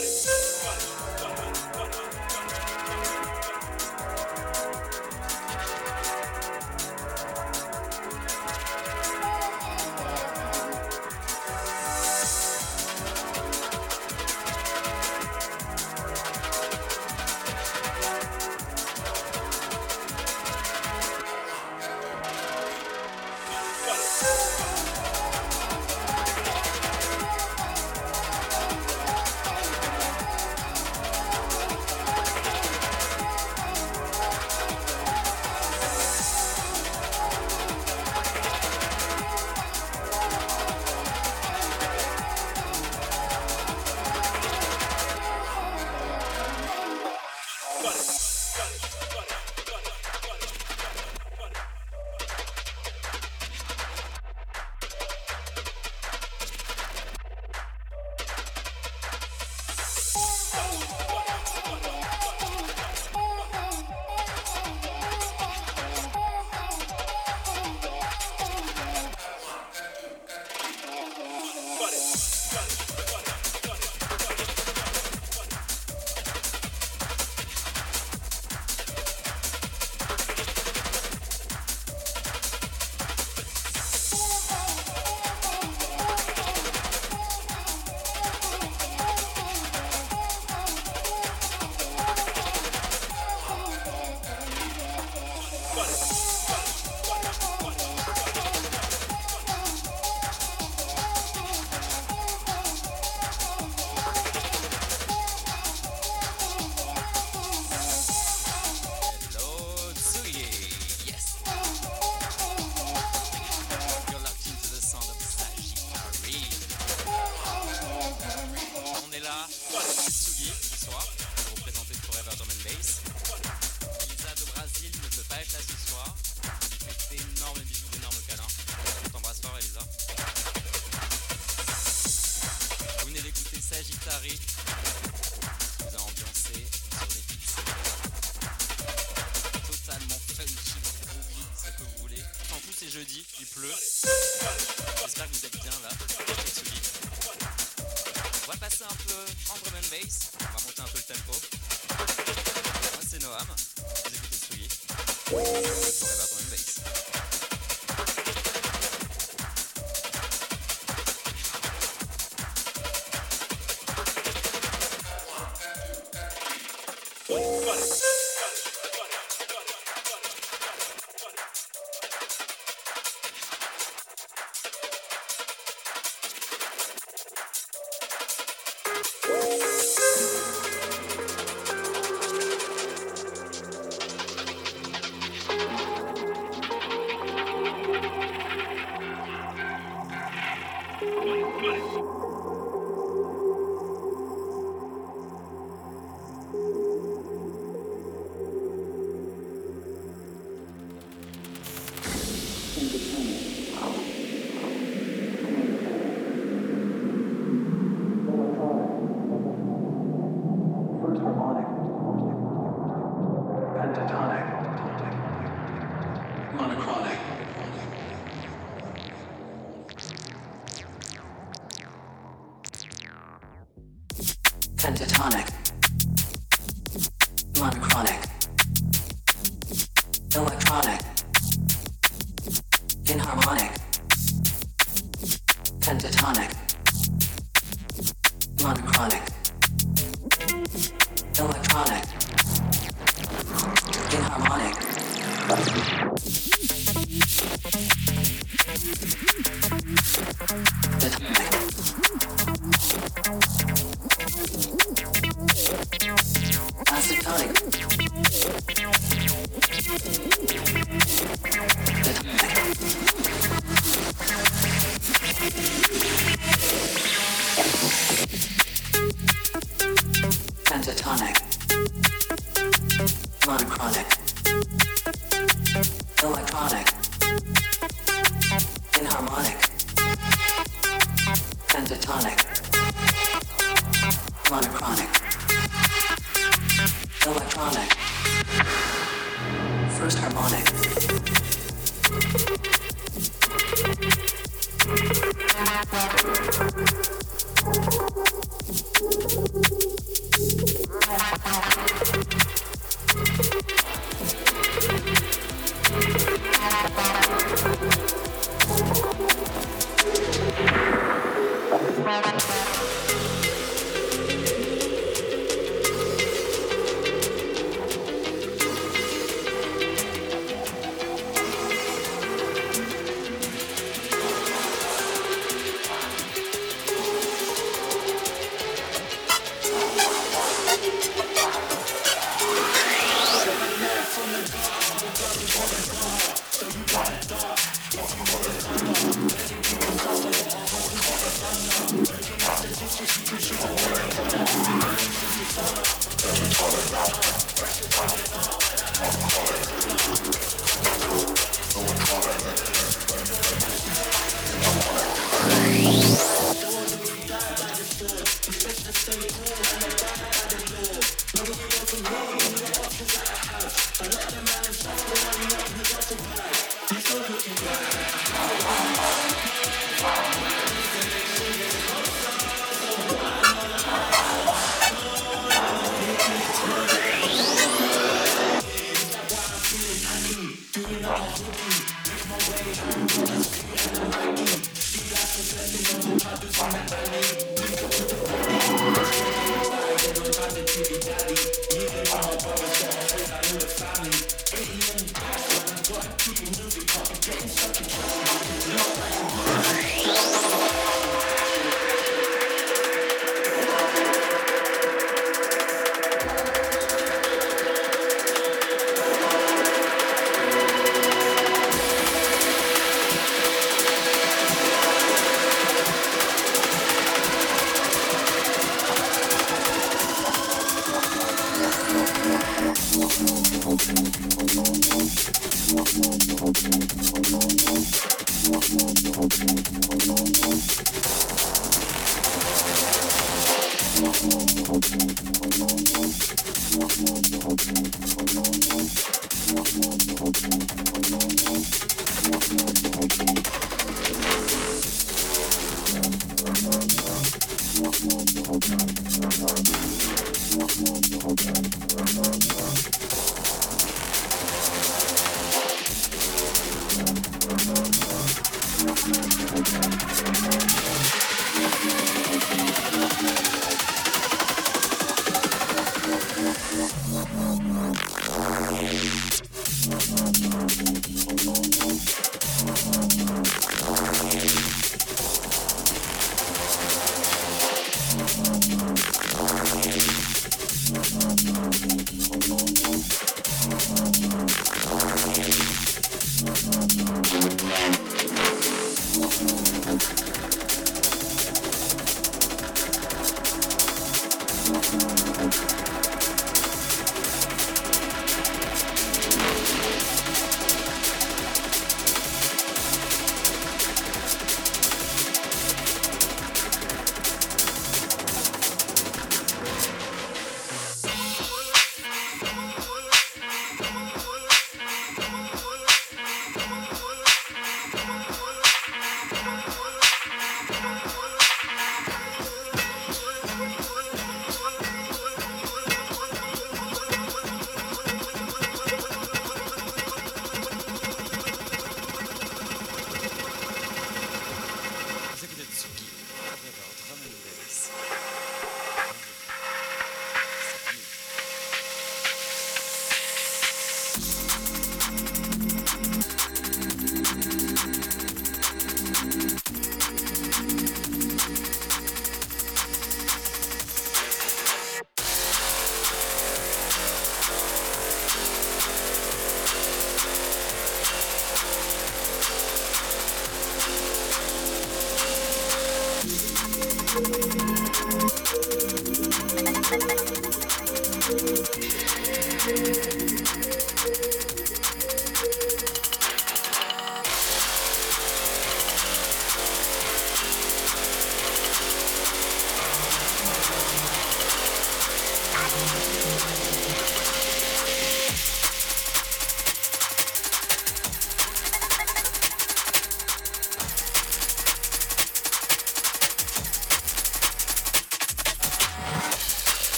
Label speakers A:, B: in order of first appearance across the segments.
A: Everybody.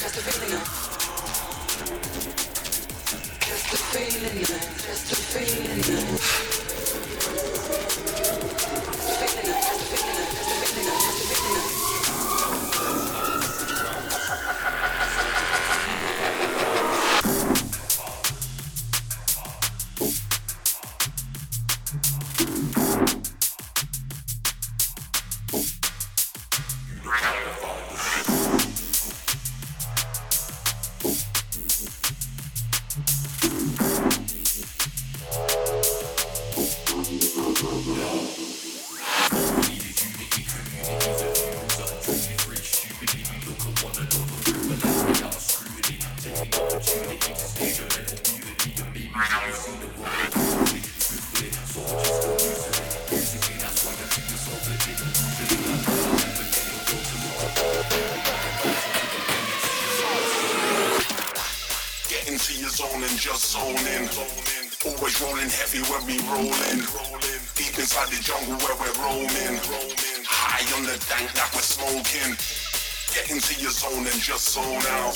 A: manifest a vision. Sold out.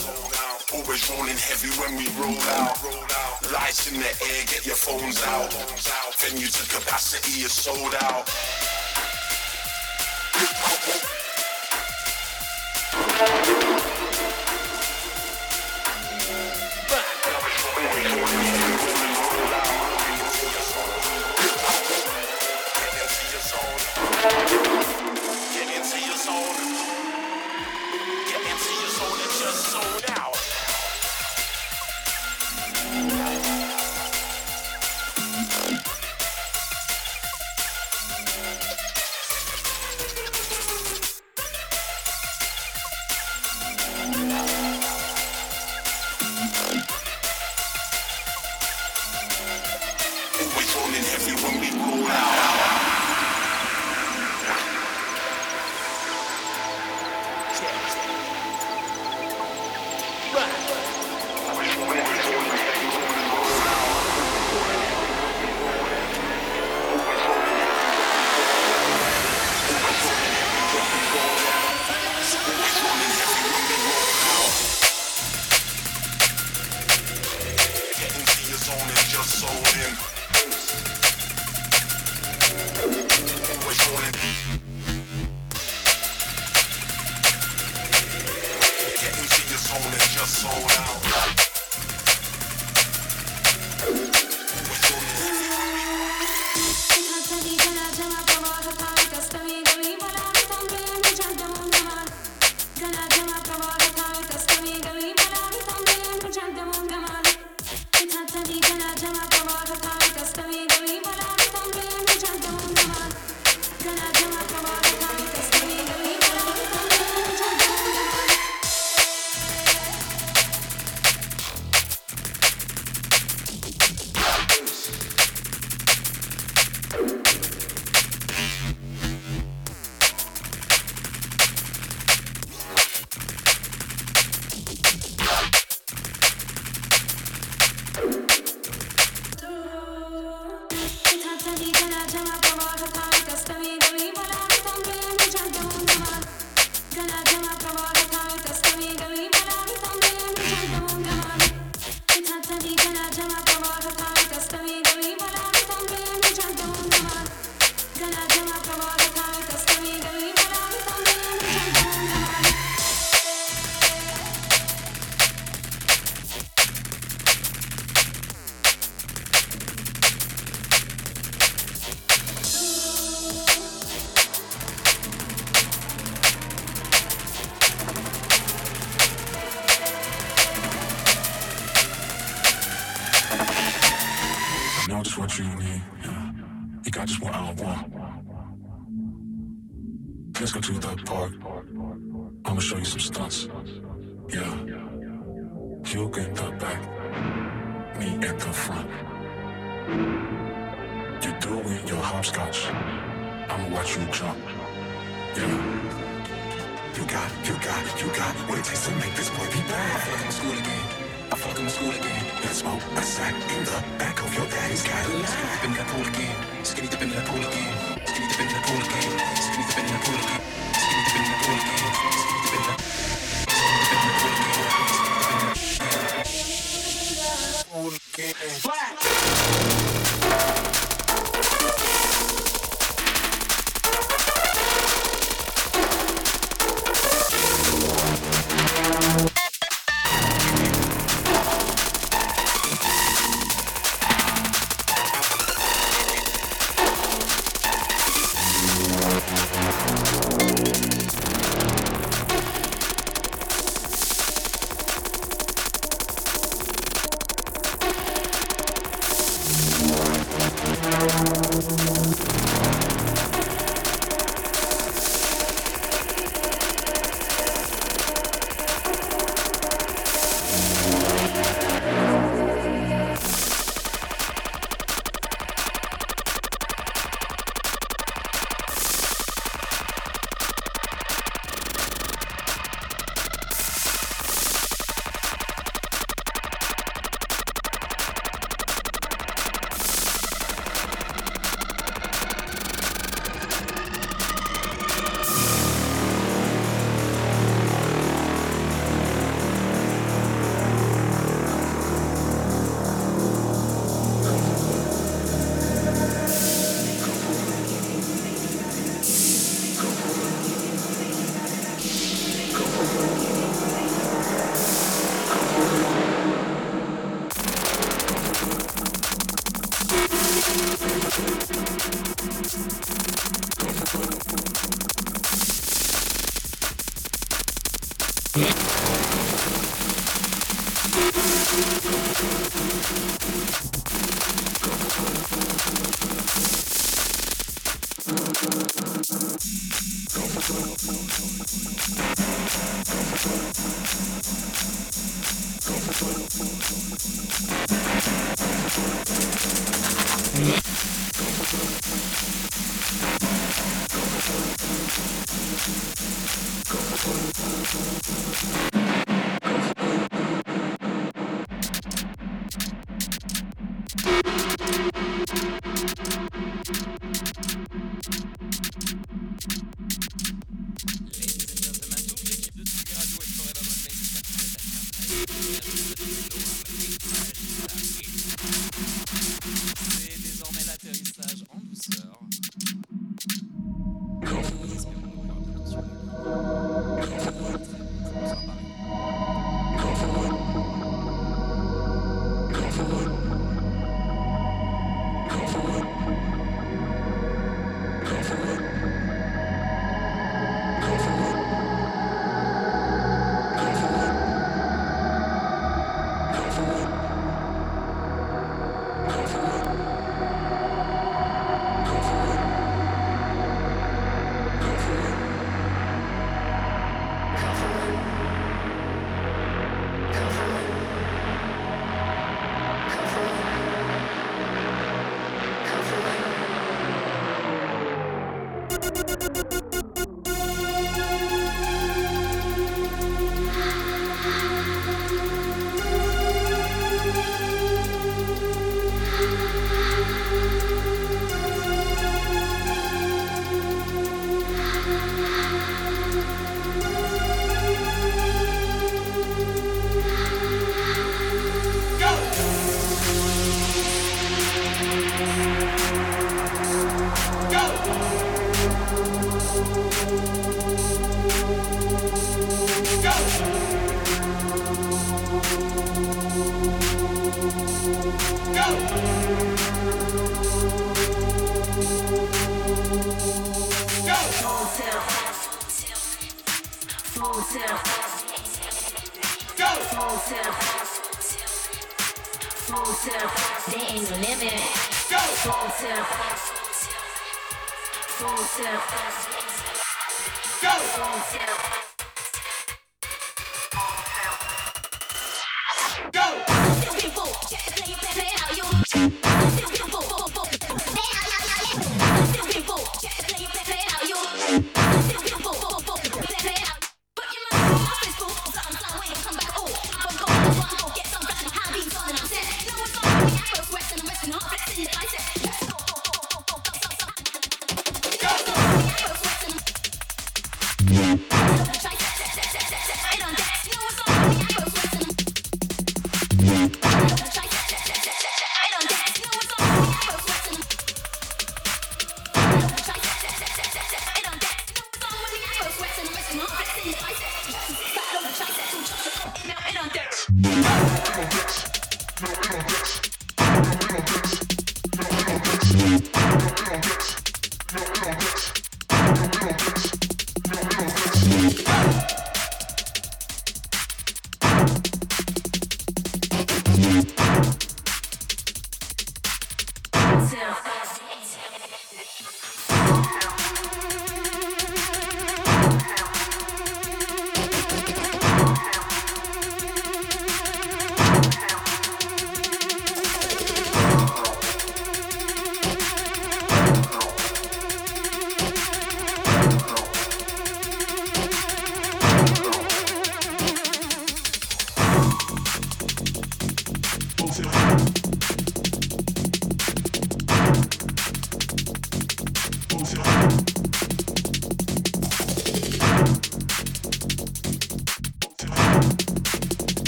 A: Always
B: rolling heavy when we roll out. Lights in the air, get your phones out. Venue to capacity, you're sold out.